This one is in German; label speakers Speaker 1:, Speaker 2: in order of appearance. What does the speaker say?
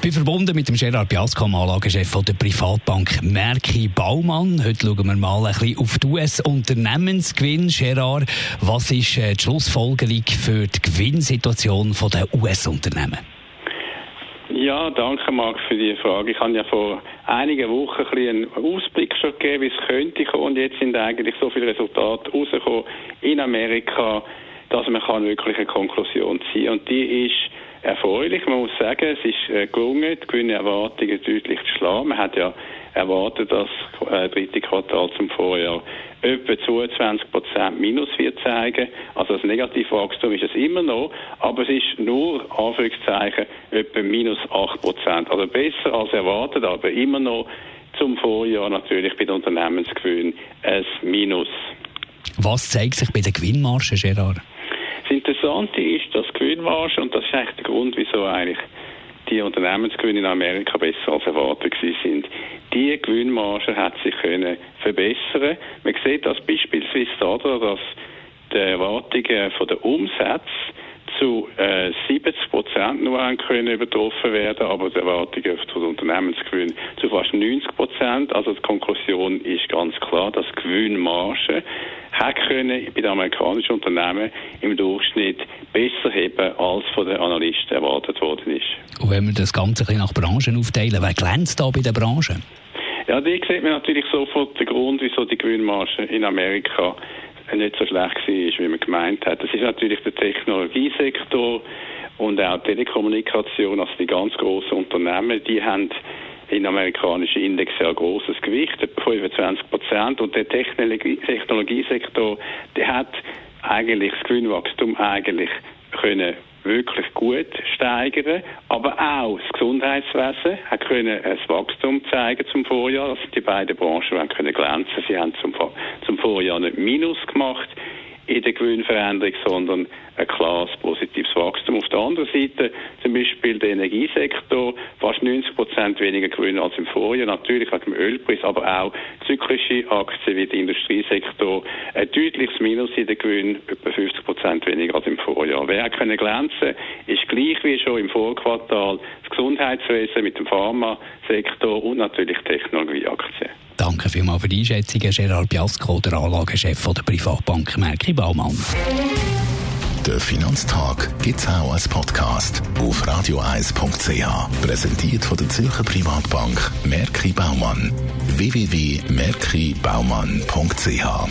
Speaker 1: bin verbunden mit dem Gerard Biasco, Anlagechef der Privatbank Merki Baumann. Heute schauen wir mal ein bisschen auf die US-Unternehmensgewinn. Gerard, was ist äh, die Schlussfolgerung für die Gewinnsituation der US-Unternehmen?
Speaker 2: Ja, danke Marc für die Frage. Ich habe ja vor einigen Wochen ein einen Ausblick schon gegeben, wie es könnte kommen. Und jetzt sind eigentlich so viele Resultate rausgekommen in Amerika, dass man wirklich eine Konklusion ziehen kann. Und die ist erfreulich. Man muss sagen, es ist äh, gelungen, die Gewinnerwartungen deutlich zu schlagen. Man hat ja erwartet, dass das äh, dritte Quartal zum Vorjahr etwa 22 Prozent Minus wird zeigen. Also das Negativwachstum ist es immer noch, aber es ist nur, Anführungszeichen, etwa minus 8 Prozent. Also besser als erwartet, aber immer noch zum Vorjahr natürlich bei den Unternehmensgewinnen ein Minus.
Speaker 1: Was zeigt sich bei den Gewinnmargen, Gerard?
Speaker 2: Interessante ist, dass Gewinnmarge, und das ist eigentlich der Grund, wieso eigentlich die Unternehmensgewinne in Amerika besser als erwartet sind. Die Gewinnmarge hat sich können verbessern. Man sieht das beispielsweise daran, dass die Erwartungen von der Umsätze zu äh, 70 Prozent nur können übertroffen werden, aber die Erwartungen von Unternehmensgewinn zu fast 90 Prozent. Also die Konklusion ist ganz klar, dass Gewinnmarge hat können bei den amerikanischen Unternehmen im Durchschnitt besser heben, als von den Analysten erwartet worden ist.
Speaker 1: Und wenn wir das Ganze ein bisschen nach Branchen aufteilen, wer glänzt da bei den Branchen?
Speaker 2: Ja, die sieht man natürlich sofort den Grund, wieso die Gewinnmarge in Amerika nicht so schlecht war, wie man gemeint hat. Das ist natürlich der Technologiesektor und auch Telekommunikation, also die ganz großen Unternehmen, die haben in amerikanischen Index ein großes Gewicht, etwa 25 Prozent. Und der Technologie Technologiesektor, der hat eigentlich das Gewinnwachstum eigentlich können wirklich gut steigern, aber auch das Gesundheitswesen hat können ein Wachstum zeigen zum Vorjahr. Also die beiden Branchen haben können glänzen. Sie haben zum, zum Vorjahr nicht Minus gemacht in der Gewinnveränderung, sondern ein klares positives Wachstum. Auf der anderen Seite zum Beispiel der Energiesektor, fast 90 Prozent weniger Gewinn als im Vorjahr, natürlich wegen dem Ölpreis, aber auch zyklische Aktien wie der Industriesektor, ein deutliches Minus in den Gewinn, etwa 50 Prozent weniger als im Vorjahr. Wer können glänzen, ist gleich wie schon im Vorquartal das Gesundheitswesen mit dem Pharmasektor und natürlich Technologieaktien.
Speaker 1: Danke vielmals für die Einschätzung, Gerard Biasco, der Anlagechef der Privatbank Merki Baumann.
Speaker 3: Der Finanztag gibt es auch als Podcast auf radioeis.ch. Präsentiert von der Zürcher Privatbank Merki Baumann. www.merkibaumann.ch